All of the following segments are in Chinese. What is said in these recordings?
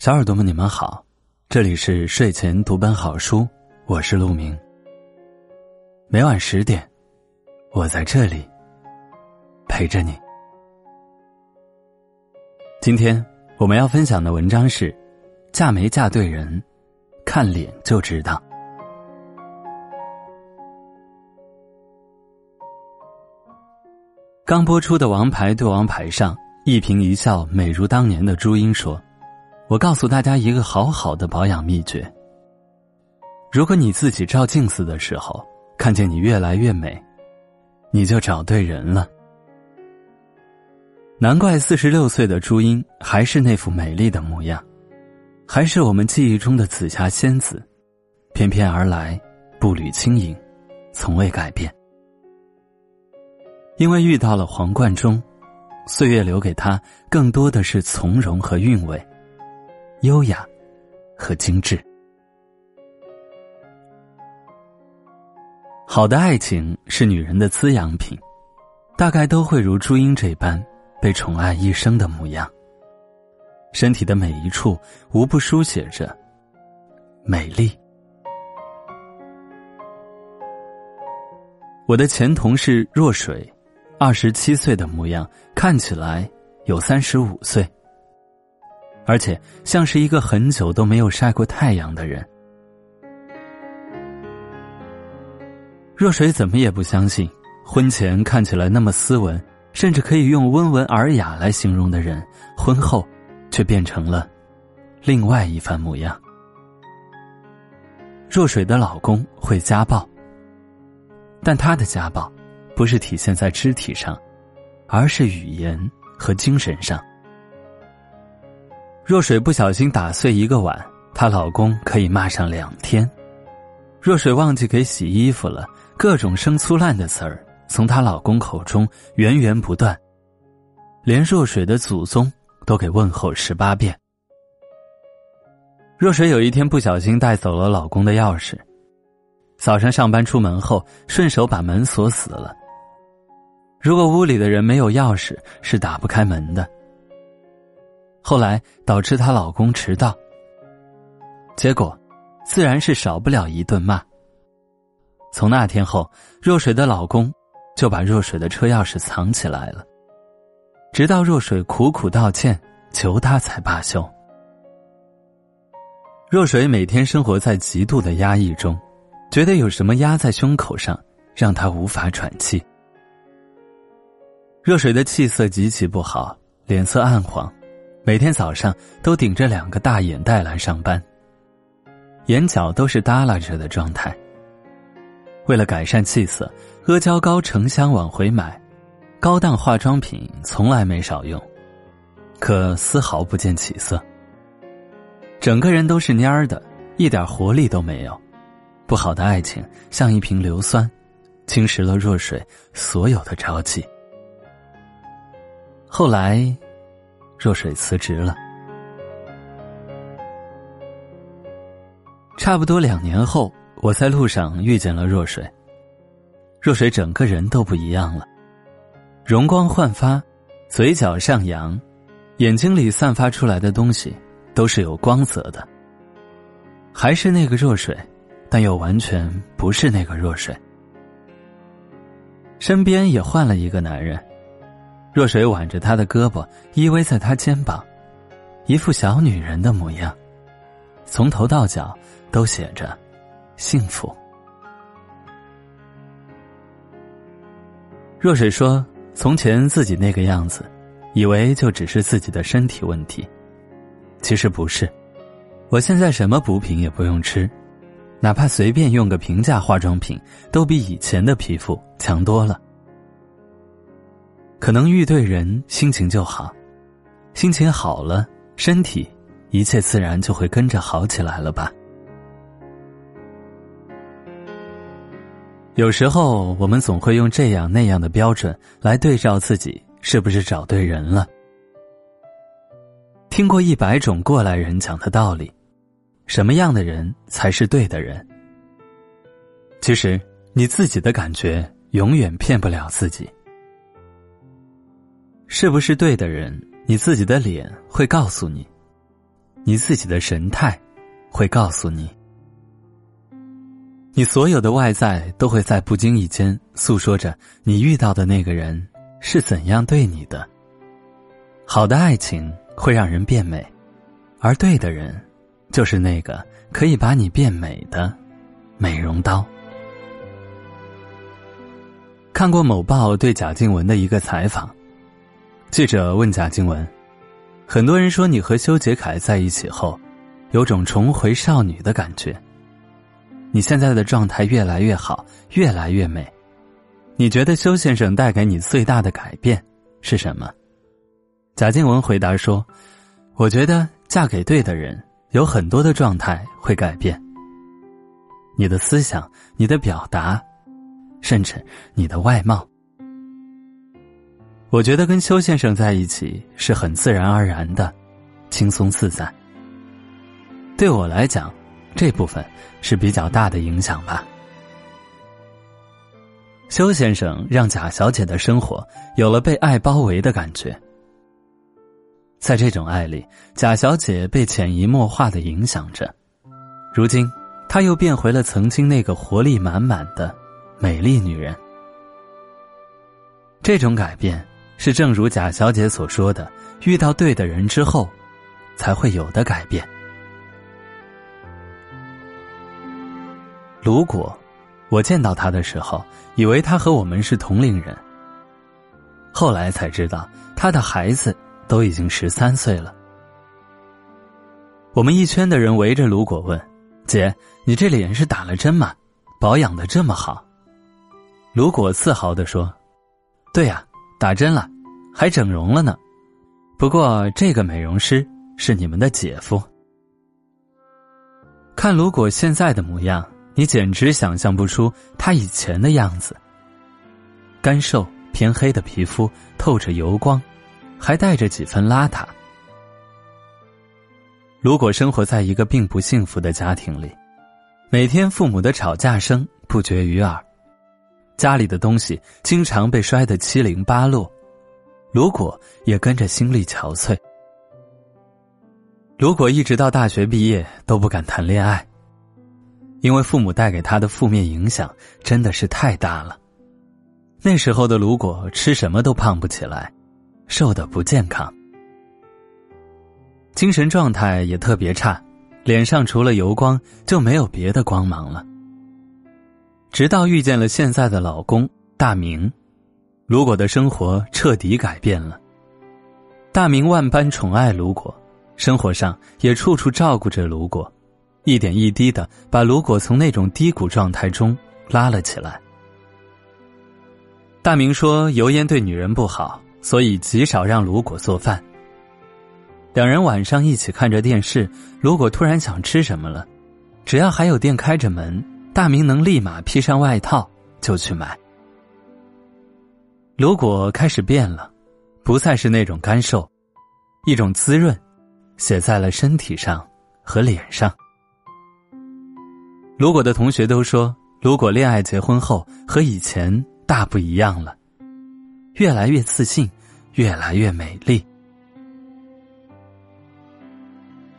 小耳朵们，你们好，这里是睡前读本好书，我是陆明。每晚十点，我在这里陪着你。今天我们要分享的文章是：嫁没嫁对人，看脸就知道。刚播出的《王牌对王牌》上，一颦一笑美如当年的朱茵说。我告诉大家一个好好的保养秘诀。如果你自己照镜子的时候看见你越来越美，你就找对人了。难怪四十六岁的朱茵还是那副美丽的模样，还是我们记忆中的紫霞仙子，翩翩而来，步履轻盈，从未改变。因为遇到了黄贯中，岁月留给他更多的是从容和韵味。优雅和精致，好的爱情是女人的滋养品，大概都会如朱茵这般被宠爱一生的模样。身体的每一处无不书写着美丽。我的前同事若水，二十七岁的模样，看起来有三十五岁。而且像是一个很久都没有晒过太阳的人。若水怎么也不相信，婚前看起来那么斯文，甚至可以用温文尔雅来形容的人，婚后却变成了另外一番模样。若水的老公会家暴，但他的家暴不是体现在肢体上，而是语言和精神上。若水不小心打碎一个碗，她老公可以骂上两天；若水忘记给洗衣服了，各种生粗烂的词儿从她老公口中源源不断，连若水的祖宗都给问候十八遍。若水有一天不小心带走了老公的钥匙，早上上班出门后顺手把门锁死了。如果屋里的人没有钥匙，是打不开门的。后来导致她老公迟到，结果自然是少不了一顿骂。从那天后，若水的老公就把若水的车钥匙藏起来了，直到若水苦苦道歉求他才罢休。若水每天生活在极度的压抑中，觉得有什么压在胸口上，让她无法喘气。若水的气色极其不好，脸色暗黄。每天早上都顶着两个大眼袋来上班，眼角都是耷拉着的状态。为了改善气色，阿胶糕成箱往回买，高档化妆品从来没少用，可丝毫不见起色。整个人都是蔫儿的，一点活力都没有。不好的爱情像一瓶硫酸，侵蚀了若水所有的朝气。后来。若水辞职了，差不多两年后，我在路上遇见了若水。若水整个人都不一样了，容光焕发，嘴角上扬，眼睛里散发出来的东西都是有光泽的。还是那个若水，但又完全不是那个若水。身边也换了一个男人。若水挽着他的胳膊，依偎在他肩膀，一副小女人的模样，从头到脚都写着幸福。若水说：“从前自己那个样子，以为就只是自己的身体问题，其实不是。我现在什么补品也不用吃，哪怕随便用个平价化妆品，都比以前的皮肤强多了。”可能遇对人，心情就好，心情好了，身体一切自然就会跟着好起来了吧。有时候我们总会用这样那样的标准来对照自己是不是找对人了。听过一百种过来人讲的道理，什么样的人才是对的人？其实你自己的感觉永远骗不了自己。是不是对的人？你自己的脸会告诉你。你自己的神态会告诉你。你所有的外在都会在不经意间诉说着你遇到的那个人是怎样对你的。好的爱情会让人变美，而对的人，就是那个可以把你变美的美容刀。看过某报对贾静雯的一个采访，记者问贾静雯：“很多人说你和修杰楷在一起后，有种重回少女的感觉。”你现在的状态越来越好，越来越美。你觉得修先生带给你最大的改变是什么？贾静雯回答说：“我觉得嫁给对的人，有很多的状态会改变。你的思想、你的表达，甚至你的外貌。我觉得跟修先生在一起是很自然而然的，轻松自在。对我来讲。”这部分是比较大的影响吧。修先生让贾小姐的生活有了被爱包围的感觉，在这种爱里，贾小姐被潜移默化的影响着。如今，她又变回了曾经那个活力满满的美丽女人。这种改变是正如贾小姐所说的：“遇到对的人之后，才会有的改变。”如果我见到他的时候，以为他和我们是同龄人。后来才知道，他的孩子都已经十三岁了。我们一圈的人围着卢果问：“姐，你这脸是打了针吗？保养的这么好？”卢果自豪的说：“对呀，打针了，还整容了呢。不过这个美容师是你们的姐夫。看卢果现在的模样。”你简直想象不出他以前的样子。干瘦偏黑的皮肤透着油光，还带着几分邋遢。如果生活在一个并不幸福的家庭里，每天父母的吵架声不绝于耳，家里的东西经常被摔得七零八落，如果也跟着心力憔悴。如果一直到大学毕业都不敢谈恋爱。因为父母带给他的负面影响真的是太大了。那时候的如果吃什么都胖不起来，瘦的不健康，精神状态也特别差，脸上除了油光就没有别的光芒了。直到遇见了现在的老公大明，卢果的生活彻底改变了。大明万般宠爱卢果，生活上也处处照顾着卢果。一点一滴的把卢果从那种低谷状态中拉了起来。大明说油烟对女人不好，所以极少让卢果做饭。两人晚上一起看着电视，卢果突然想吃什么了，只要还有店开着门，大明能立马披上外套就去买。卢果开始变了，不再是那种干瘦，一种滋润，写在了身体上和脸上。卢果的同学都说，卢果恋爱结婚后和以前大不一样了，越来越自信，越来越美丽。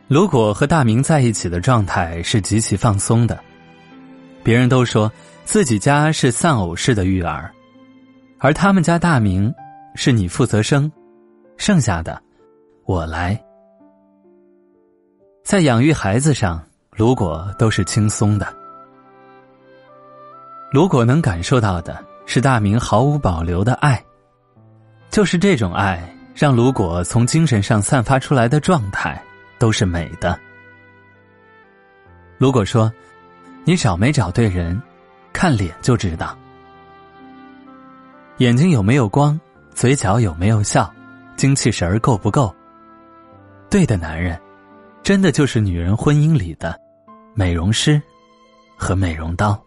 卢果和大明在一起的状态是极其放松的，别人都说自己家是丧偶式的育儿，而他们家大明是你负责生，剩下的我来。在养育孩子上。如果都是轻松的，如果能感受到的是大明毫无保留的爱，就是这种爱让如果从精神上散发出来的状态都是美的。如果说你找没找对人，看脸就知道，眼睛有没有光，嘴角有没有笑，精气神儿够不够？对的男人，真的就是女人婚姻里的。美容师和美容刀。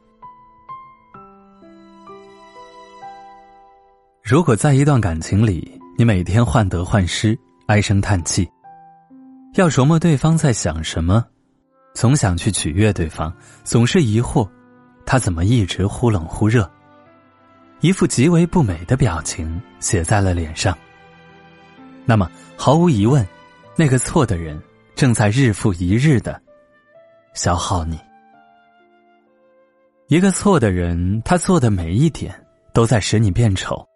如果在一段感情里，你每天患得患失、唉声叹气，要琢磨对方在想什么，总想去取悦对方，总是疑惑他怎么一直忽冷忽热，一副极为不美的表情写在了脸上。那么，毫无疑问，那个错的人正在日复一日的消耗你。一个错的人，他做的每一点都在使你变丑，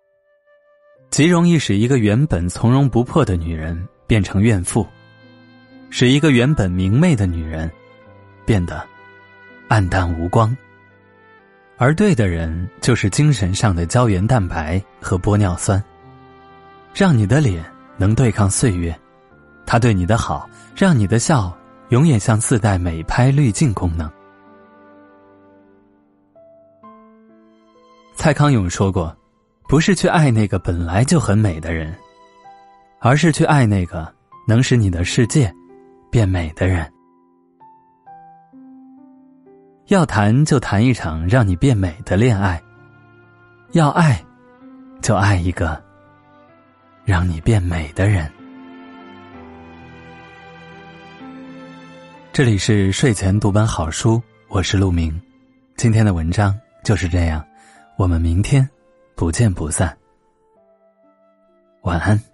极容易使一个原本从容不迫的女人变成怨妇，使一个原本明媚的女人变得暗淡无光。而对的人，就是精神上的胶原蛋白和玻尿酸，让你的脸能对抗岁月。他对你的好，让你的笑永远像自带美拍滤镜功能。蔡康永说过：“不是去爱那个本来就很美的人，而是去爱那个能使你的世界变美的人。”要谈就谈一场让你变美的恋爱，要爱，就爱一个让你变美的人。这里是睡前读本好书，我是陆明。今天的文章就是这样，我们明天不见不散。晚安。